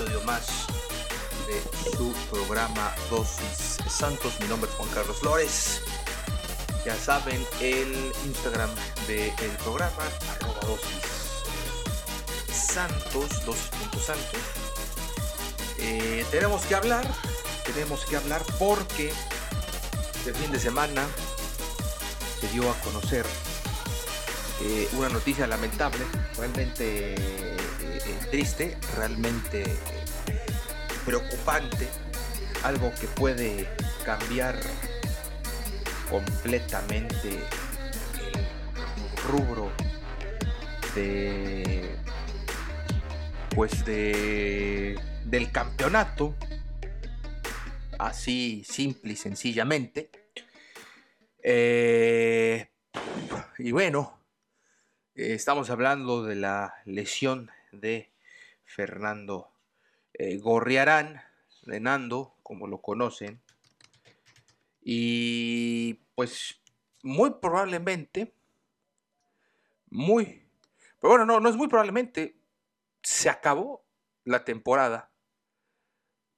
Episodio más de su programa Dosis Santos. Mi nombre es Juan Carlos Flores. Ya saben, el Instagram del programa, arroba dosis santos, dosis.santos. Eh, tenemos que hablar, tenemos que hablar porque este fin de semana se dio a conocer eh, una noticia lamentable, realmente triste, realmente preocupante, algo que puede cambiar completamente el rubro de pues de del campeonato así simple y sencillamente. Y bueno eh, estamos hablando de la lesión de Fernando eh, Gorriarán, de Nando, como lo conocen. Y pues muy probablemente, muy, pero bueno, no, no es muy probablemente, se acabó la temporada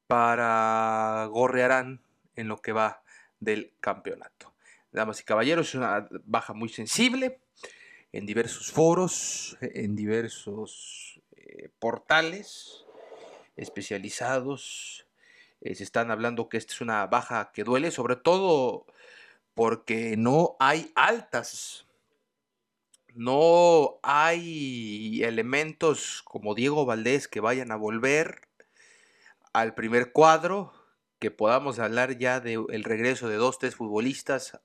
para Gorriarán en lo que va del campeonato. Damas y caballeros, es una baja muy sensible en diversos foros, en diversos eh, portales especializados. Eh, se están hablando que esta es una baja que duele, sobre todo porque no hay altas. No hay elementos como Diego Valdés que vayan a volver al primer cuadro, que podamos hablar ya del regreso de dos, tres futbolistas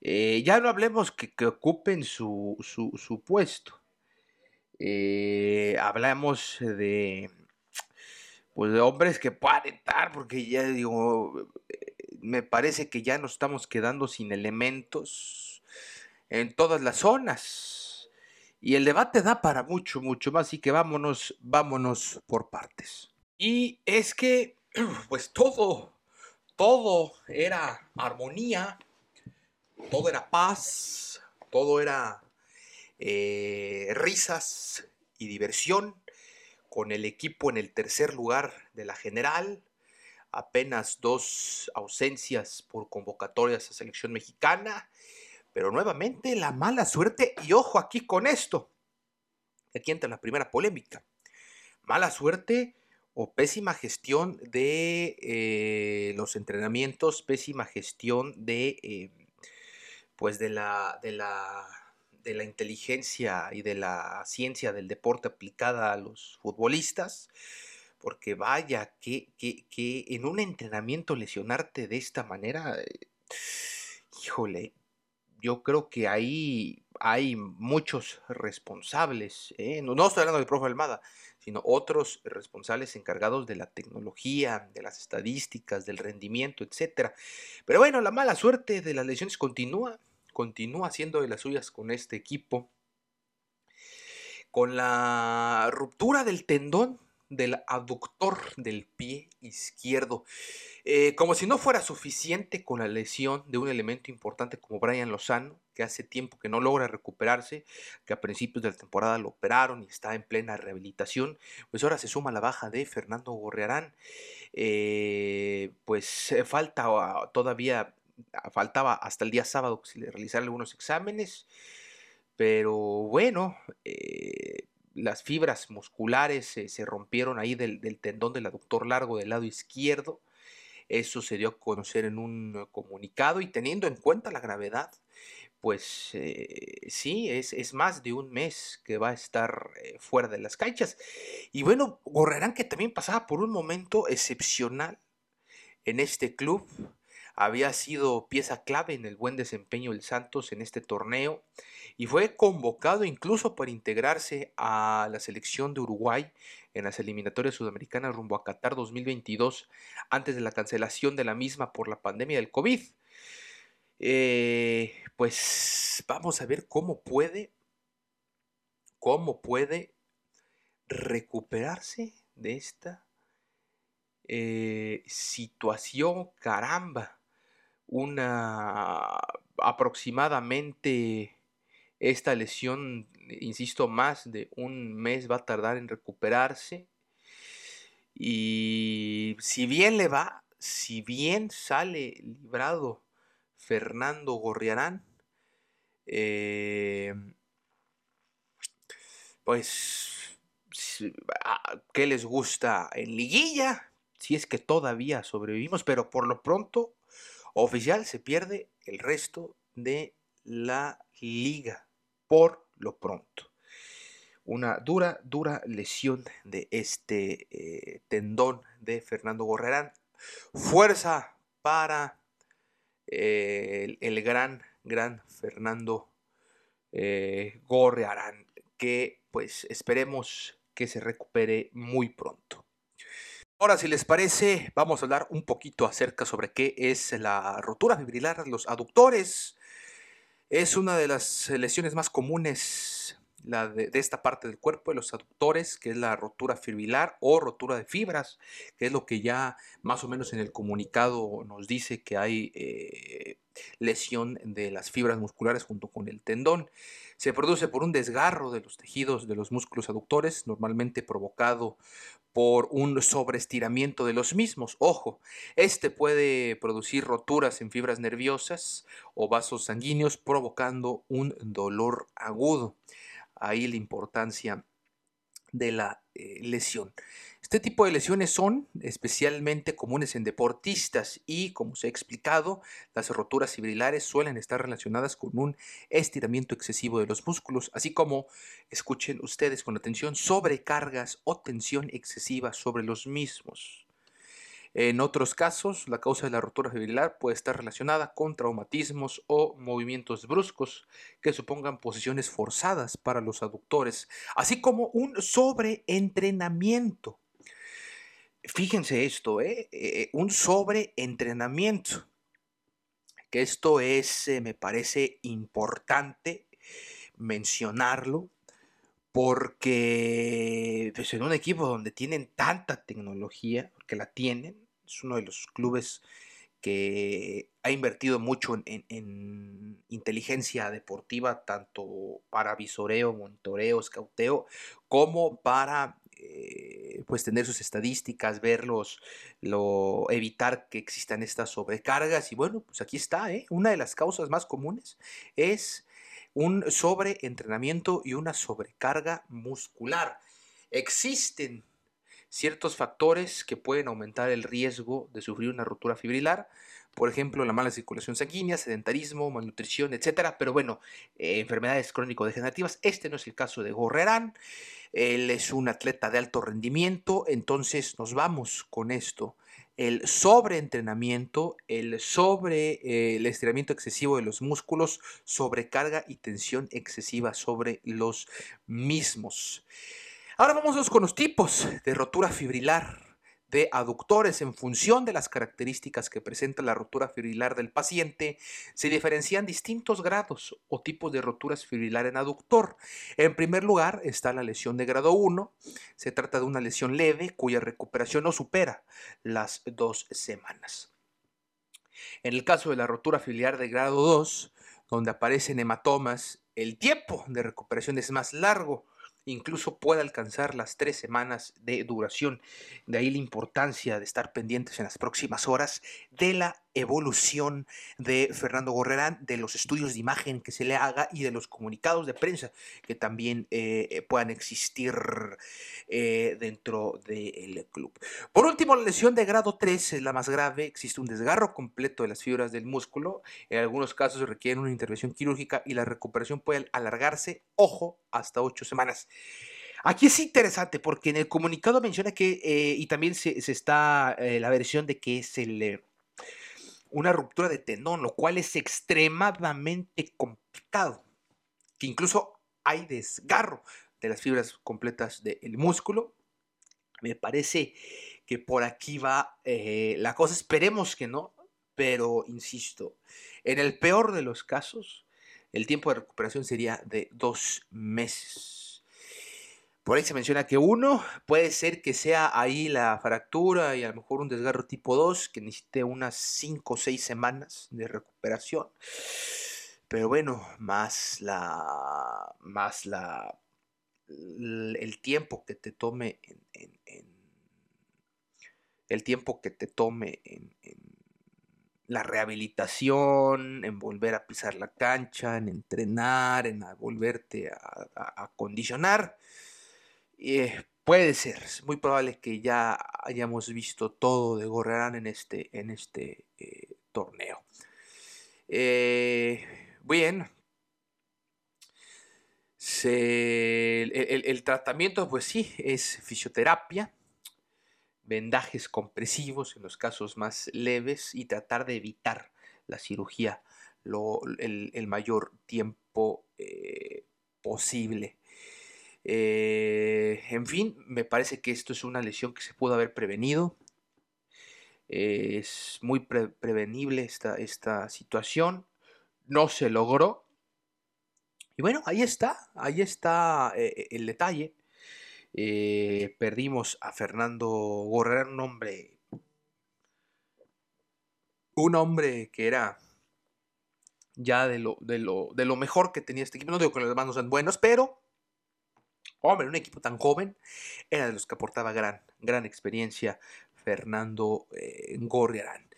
eh, ya no hablemos que, ocupen su, puesto. Eh, hablamos de, pues de hombres que pueden estar, porque ya digo, eh, me parece que ya nos estamos quedando sin elementos en todas las zonas. Y el debate da para mucho, mucho más, así que vámonos, vámonos por partes. Y es que, pues todo, todo era armonía todo era paz, todo era eh, risas y diversión, con el equipo en el tercer lugar de la general, apenas dos ausencias por convocatorias a selección mexicana, pero nuevamente la mala suerte, y ojo aquí con esto, aquí entra la primera polémica, mala suerte o pésima gestión de eh, los entrenamientos, pésima gestión de eh, pues de la, de la, de la inteligencia y de la ciencia del deporte aplicada a los futbolistas, porque vaya, que, que, en un entrenamiento lesionarte de esta manera, eh, híjole, yo creo que ahí hay muchos responsables, ¿eh? no, no, estoy hablando del profe Almada, sino otros responsables encargados de la tecnología, de las estadísticas, del rendimiento, etc. Pero bueno, la mala suerte de las lesiones continúa continúa haciendo de las suyas con este equipo. Con la ruptura del tendón del aductor del pie izquierdo. Eh, como si no fuera suficiente con la lesión de un elemento importante como Brian Lozano, que hace tiempo que no logra recuperarse, que a principios de la temporada lo operaron y está en plena rehabilitación, pues ahora se suma la baja de Fernando Gorriarán. Eh, pues eh, falta ah, todavía, faltaba hasta el día sábado que se le realizaran algunos exámenes, pero bueno, eh, las fibras musculares se rompieron ahí del, tendón del aductor largo del lado izquierdo eso se dio a conocer en un comunicado y teniendo en cuenta la gravedad, pues eh, sí, es, es, más de un mes que va a estar eh, fuera de las canchas. Y bueno, Gorrerán que también pasaba por un momento excepcional en este club, había sido pieza clave en el buen desempeño del Santos en este torneo y fue convocado incluso para integrarse a la selección de Uruguay en las eliminatorias sudamericanas rumbo a Qatar 2022 antes de la cancelación de la misma por la pandemia del COVID. Eh, pues vamos a ver cómo puede, cómo puede recuperarse de esta eh, situación, caramba, una aproximadamente esta lesión, insisto, más de un mes va a tardar en recuperarse. Y si bien le va, si bien sale librado Fernando Gorriarán, eh, pues, ah, ¿qué les gusta en liguilla? Si es que todavía sobrevivimos, pero por lo pronto, oficial, se pierde el resto de la liga por lo pronto. Una dura, dura lesión de este eh, tendón de Fernando Gorrerán. Fuerza para eh, el, gran, gran Fernando eh, Gorrearán, que pues esperemos que se recupere muy pronto. Ahora, si les parece, vamos a hablar un poquito acerca sobre qué es la rotura fibrilar de los aductores. Es una de las lesiones más comunes de, esta parte del cuerpo, de los aductores, que es la rotura fibrilar o rotura de fibras, que es lo que ya más o menos en el comunicado nos dice que hay eh, lesión de las fibras musculares junto con el tendón. Se produce por un desgarro de los tejidos de los músculos aductores, normalmente provocado por un sobreestiramiento de los mismos. Ojo, este puede producir roturas en fibras nerviosas o vasos sanguíneos provocando un dolor agudo. Ahí la importancia de la eh, lesión. Este tipo de lesiones son especialmente comunes en deportistas y, como se ha explicado, las roturas fibrilares suelen estar relacionadas con un estiramiento excesivo de los músculos, así como, escuchen ustedes con atención, sobrecargas o tensión excesiva sobre los mismos. En otros casos, la causa de la rotura fibrilar puede estar relacionada con traumatismos o movimientos bruscos que supongan posiciones forzadas para los aductores, así como un sobreentrenamiento. Fíjense esto, ¿eh? eh un sobreentrenamiento. Que esto es, eh, me parece importante mencionarlo, porque pues, en un equipo donde tienen tanta tecnología, que la tienen, es uno de los clubes que ha invertido mucho en, inteligencia deportiva, tanto para visoreo, monitoreo, escauteo, como para eh, pues tener sus estadísticas, verlos, lo, evitar que existan estas sobrecargas. Y bueno, pues aquí está, ¿eh? una de las causas más comunes es un sobreentrenamiento y una sobrecarga muscular. Existen ciertos factores que pueden aumentar el riesgo de sufrir una ruptura fibrilar, por ejemplo, la mala circulación sanguínea, sedentarismo, malnutrición, etcétera. Pero bueno, eh, enfermedades crónico-degenerativas. Este no es el caso de Gorrerán. Él es un atleta de alto rendimiento, entonces nos vamos con esto. El sobreentrenamiento, el sobre eh, el estiramiento excesivo de los músculos, sobrecarga y tensión excesiva sobre los mismos. Ahora vamos con los tipos de rotura fibrilar de aductores en función de las características que presenta la rotura fibrilar del paciente, se diferencian distintos grados o tipos de roturas fibrilar en aductor. En primer lugar está la lesión de grado 1. Se trata de una lesión leve cuya recuperación no supera las dos semanas. En el caso de la rotura fibrilar de grado 2, donde aparecen hematomas, el tiempo de recuperación es más largo incluso puede alcanzar las tres semanas de duración. De ahí la importancia de estar pendientes en las próximas horas de la evolución de Fernando Gorrerán, de los estudios de imagen que se le haga y de los comunicados de prensa que también eh, eh, puedan existir eh, dentro del club. Por último, la lesión de grado 3 es la más grave. Existe un desgarro completo de las fibras del músculo. En algunos casos requieren una intervención quirúrgica y la recuperación puede alargarse, ojo, hasta 8 semanas. Aquí es interesante porque en el comunicado menciona que, y también se, está la versión de que es el una ruptura de tendón, lo cual es extremadamente complicado, que incluso hay desgarro de las fibras completas del músculo. Me parece que por aquí va eh, la cosa, esperemos que no, pero insisto, en el peor de los casos, el tiempo de recuperación sería de dos meses. Por ahí se menciona que uno puede ser que sea ahí la fractura y a lo mejor un desgarro tipo 2 que necesite unas 5 o 6 semanas de recuperación. Pero bueno, más la. más la. el tiempo que te tome en. el tiempo que te tome en, la rehabilitación, en volver a pisar la cancha, en entrenar, en volverte a, a acondicionar. Eh, puede ser, es muy probable que ya hayamos visto todo de Gorrerán en este, en este eh, torneo. Eh, bien. el, tratamiento, pues sí, es fisioterapia, vendajes compresivos en los casos más leves y tratar de evitar la cirugía el, mayor tiempo posible. Eh, en fin, me parece que esto es una lesión que se pudo haber prevenido. es muy prevenible esta, esta situación. No se logró. Y bueno, ahí está, ahí está eh, el detalle. Eh, perdimos a Fernando Gorrera, un hombre, un hombre que era ya de lo, de lo, de lo mejor que tenía este equipo. No digo que los demás no sean buenos, pero Hombre, un equipo tan joven era de los que aportaba gran, gran experiencia Fernando eh, Gorriarán.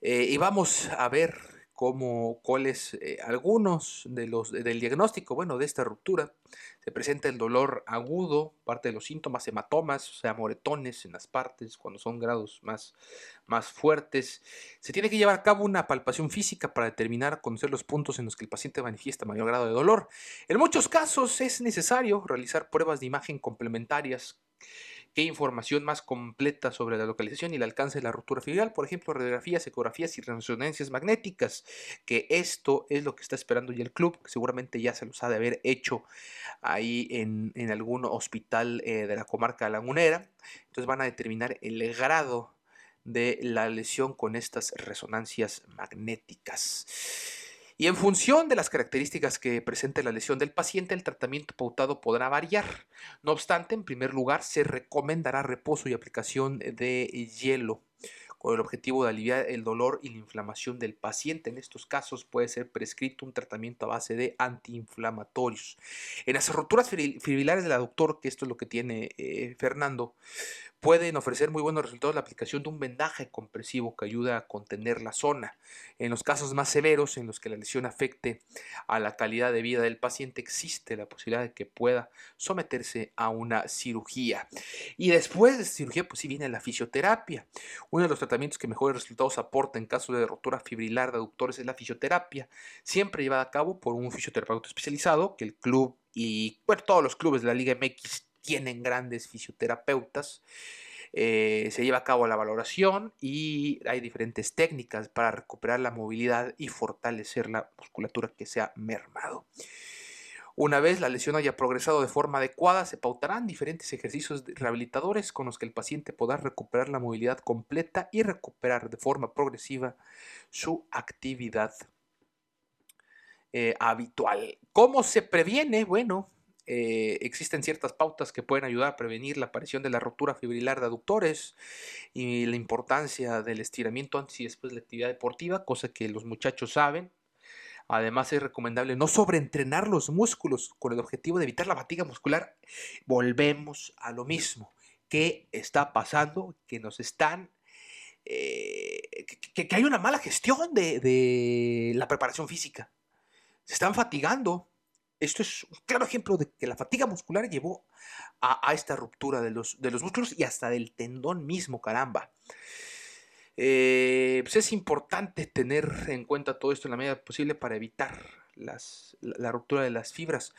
Eh, y vamos a ver como cuáles eh, algunos de los del diagnóstico, bueno, de esta ruptura. Se presenta el dolor agudo, parte de los síntomas, hematomas, o sea, moretones en las partes, cuando son grados más, más fuertes. Se tiene que llevar a cabo una palpación física para determinar, conocer los puntos en los que el paciente manifiesta mayor grado de dolor. En muchos casos es necesario realizar pruebas de imagen complementarias qué información más completa sobre la localización y el alcance de la ruptura fibrilar, por ejemplo, radiografías, ecografías y resonancias magnéticas, que esto es lo que está esperando ya el club, que seguramente ya se los ha de haber hecho ahí en, algún hospital eh, de la comarca lagunera. Entonces van a determinar el grado de la lesión con estas resonancias magnéticas. Y en función de las características que presente la lesión del paciente, el tratamiento pautado podrá variar. No obstante, en primer lugar, se recomendará reposo y aplicación de hielo con el objetivo de aliviar el dolor y la inflamación del paciente. En estos casos puede ser prescrito un tratamiento a base de antiinflamatorios. En las roturas fibrilares del aductor, que esto es lo que tiene eh, Fernando, pueden ofrecer muy buenos resultados la aplicación de un vendaje compresivo que ayuda a contener la zona. En los casos más severos, en los que la lesión afecte a la calidad de vida del paciente, existe la posibilidad de que pueda someterse a una cirugía. Y después de cirugía, pues sí viene la fisioterapia. Uno de los tratamientos que mejores resultados aporta en caso de rotura fibrilar de aductores es la fisioterapia, siempre llevada a cabo por un fisioterapeuta especializado que el club y todos los clubes de la Liga MX tienen grandes fisioterapeutas. Eh, se lleva a cabo la valoración y hay diferentes técnicas para recuperar la movilidad y fortalecer la musculatura que se ha mermado. Una vez la lesión haya progresado de forma adecuada, se pautarán diferentes ejercicios rehabilitadores con los que el paciente podrá recuperar la movilidad completa y recuperar de forma progresiva su actividad eh, habitual. ¿Cómo se previene? Bueno, eh, existen ciertas pautas que pueden ayudar a prevenir la aparición de la rotura fibrilar de aductores y la importancia del estiramiento antes y después de la actividad deportiva, cosa que los muchachos saben. Además es recomendable no sobreentrenar los músculos con el objetivo de evitar la fatiga muscular. Volvemos a lo mismo. ¿Qué está pasando? Que nos están... Eh, que, hay una mala gestión de, la preparación física. Se están fatigando. Esto es un claro ejemplo de que la fatiga muscular llevó a, esta ruptura de los, de los músculos y hasta del tendón mismo, caramba. Eh, pues es importante tener en cuenta todo esto en la medida posible para evitar la, ruptura de las fibras.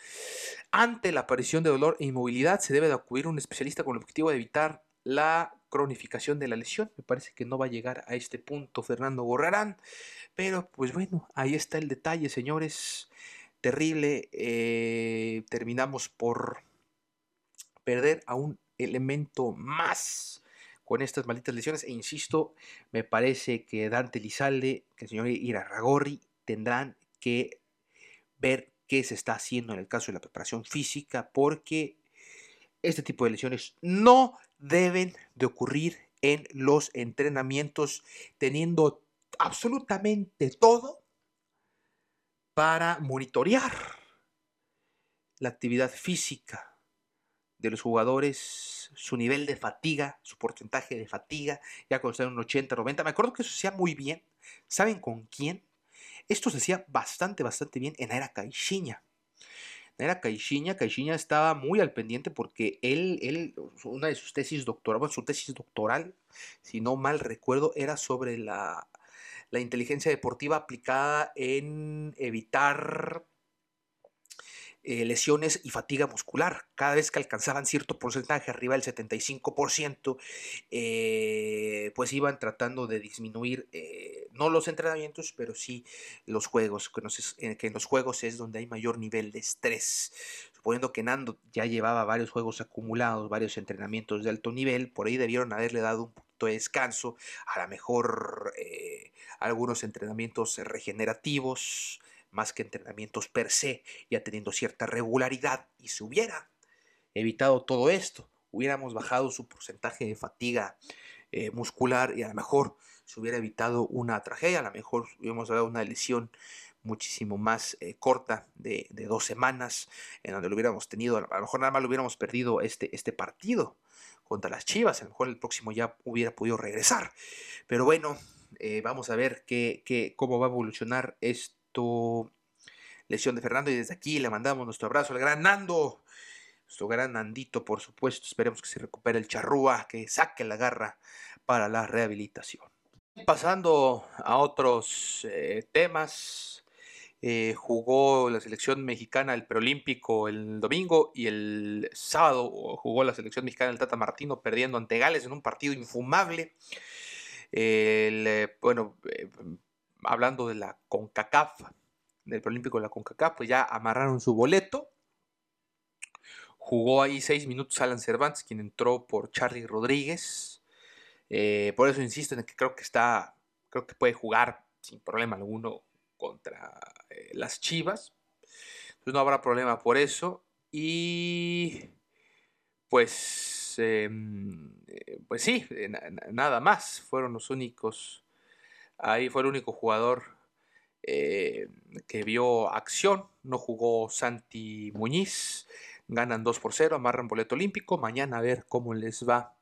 Ante la aparición de dolor e inmovilidad se debe de acudir a un especialista con el objetivo de evitar la cronificación de la lesión. Me parece que no va a llegar a este punto Fernando Gorrarán, pero pues bueno, ahí está el detalle, señores. Terrible. Eh, terminamos por perder a un elemento más con estas malditas lesiones. E insisto, me parece que Dante Lizalde, que el señor Irarragorri tendrán que ver qué se está haciendo en el caso de la preparación física, porque este tipo de lesiones no deben de ocurrir en los entrenamientos, teniendo absolutamente todo para monitorear la actividad física de los jugadores, su nivel de fatiga, su porcentaje de fatiga, ya cuando están en un 80, 90. Me acuerdo que eso se hacía muy bien. ¿Saben con quién? Esto se hacía bastante, bastante bien en la era Caixinha. En la era Caixinha, Caixinha estaba muy al pendiente porque él, él, una de sus tesis doctoral, bueno, su tesis doctoral, si no mal recuerdo, era sobre la, la inteligencia deportiva aplicada en evitar eh, lesiones y fatiga muscular. Cada vez que alcanzaban cierto porcentaje, arriba del 75%, eh, pues iban tratando de disminuir, eh, no los entrenamientos, pero sí los juegos, que, que en los juegos es donde hay mayor nivel de estrés. Suponiendo que Nando ya llevaba varios juegos acumulados, varios entrenamientos de alto nivel, por ahí debieron haberle dado un de descanso, a lo mejor algunos entrenamientos regenerativos, más que entrenamientos per se, ya teniendo cierta regularidad, y se hubiera evitado todo esto, hubiéramos bajado su porcentaje de fatiga eh, muscular y a lo mejor se hubiera evitado una tragedia, a lo mejor hubiéramos dado una lesión muchísimo más eh, corta de, dos semanas, en donde lo hubiéramos tenido, a lo mejor nada más lo hubiéramos perdido este, este partido contra las Chivas, a lo mejor el próximo ya hubiera podido regresar. Pero bueno, eh, vamos a ver qué, cómo va a evolucionar esto lesión de Fernando. Y desde aquí le mandamos nuestro abrazo al gran Nando. Nuestro gran Nandito, por supuesto. Esperemos que se recupere el charrúa, que saque la garra para la rehabilitación. Pasando a otros eh, temas. Eh, jugó la selección mexicana el preolímpico el domingo y el sábado jugó la selección mexicana el Tata Martino perdiendo ante Gales en un partido infumable. Eh, bueno, hablando de la CONCACAF, del Olímpico de la CONCACAF, pues ya amarraron su boleto. Jugó ahí seis minutos Alan Cervantes, quien entró por Charlie Rodríguez. Eh, por eso insisto en que creo que está, creo que puede jugar sin problema alguno contra eh, las Chivas. Entonces no habrá problema por eso. Y pues, em, eh, pues sí, nada más. Fueron los únicos Ahí fue el único jugador eh, que vio acción. No jugó Santi Muñiz. Ganan 2 por 0, amarran boleto olímpico. Mañana a ver cómo les va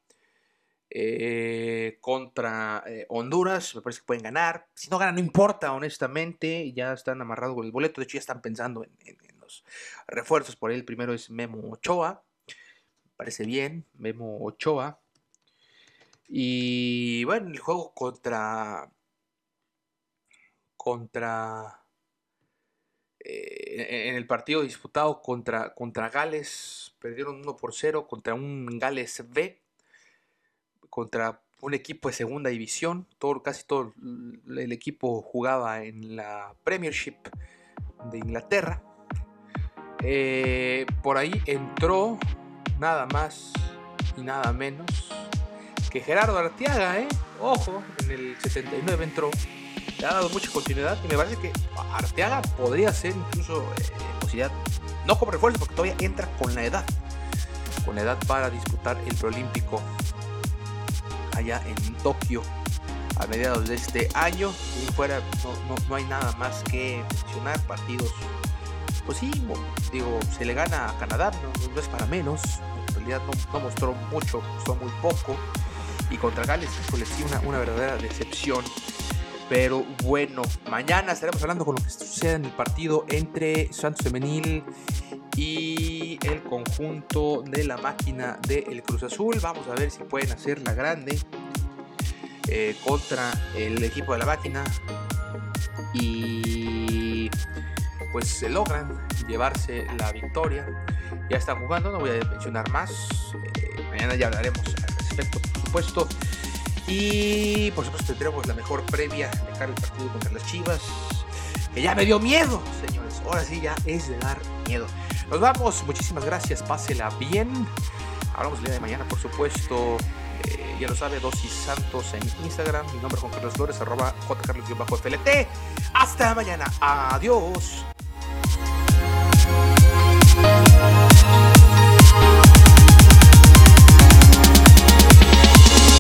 eh, contra eh, Honduras. Me parece que pueden ganar. Si no ganan, no importa, honestamente. Ya están amarrados con el boleto. De hecho, ya están pensando en, los refuerzos. Por ahí el primero es Memo Ochoa. Me parece bien. Memo Ochoa. Y bueno, el juego contra contra. Eh, en el partido disputado contra, contra Gales, perdieron 1 por 0 contra un Gales B, contra un equipo de segunda división. Todo, casi todo el equipo jugaba en la Premiership de Inglaterra. Eh, por ahí entró nada más y nada menos que Gerardo Arteaga, ¿eh? Ojo, en el 69 entró ha dado mucha continuidad y me parece que Arteaga podría ser incluso eh, posibilidad, no como refuerzo, porque todavía entra con la edad, con la edad para disputar el preolímpico allá en Tokio a mediados de este año. Y fuera no, no, hay nada más que mencionar. Partidos, pues sí, digo, se le gana a Canadá, no, es para menos. En realidad no, mostró mucho, mostró muy poco. Y contra Gales, pues sí, una, una verdadera decepción. Pero bueno, mañana estaremos hablando con lo que sucede en el partido entre Santos Femenil y el conjunto de la máquina del Cruz Azul. Vamos a ver si pueden hacer la grande eh, contra el equipo de la máquina y pues se logran llevarse la victoria. Ya están jugando, no voy a mencionar más. Eh, mañana ya hablaremos al respecto, por supuesto. Y por supuesto tendremos la mejor previa de cara al partido contra las Chivas. Que ya me dio miedo, señores. Ahora sí ya es de dar miedo. Nos vamos, muchísimas gracias, pásela bien. Hablamos el día de mañana, por supuesto. Eh, ya lo sabe, Dosis Santos en Instagram. Mi nombre es Juan Carlos Flores, arroba jcarlos-flt. Hasta mañana. Adiós.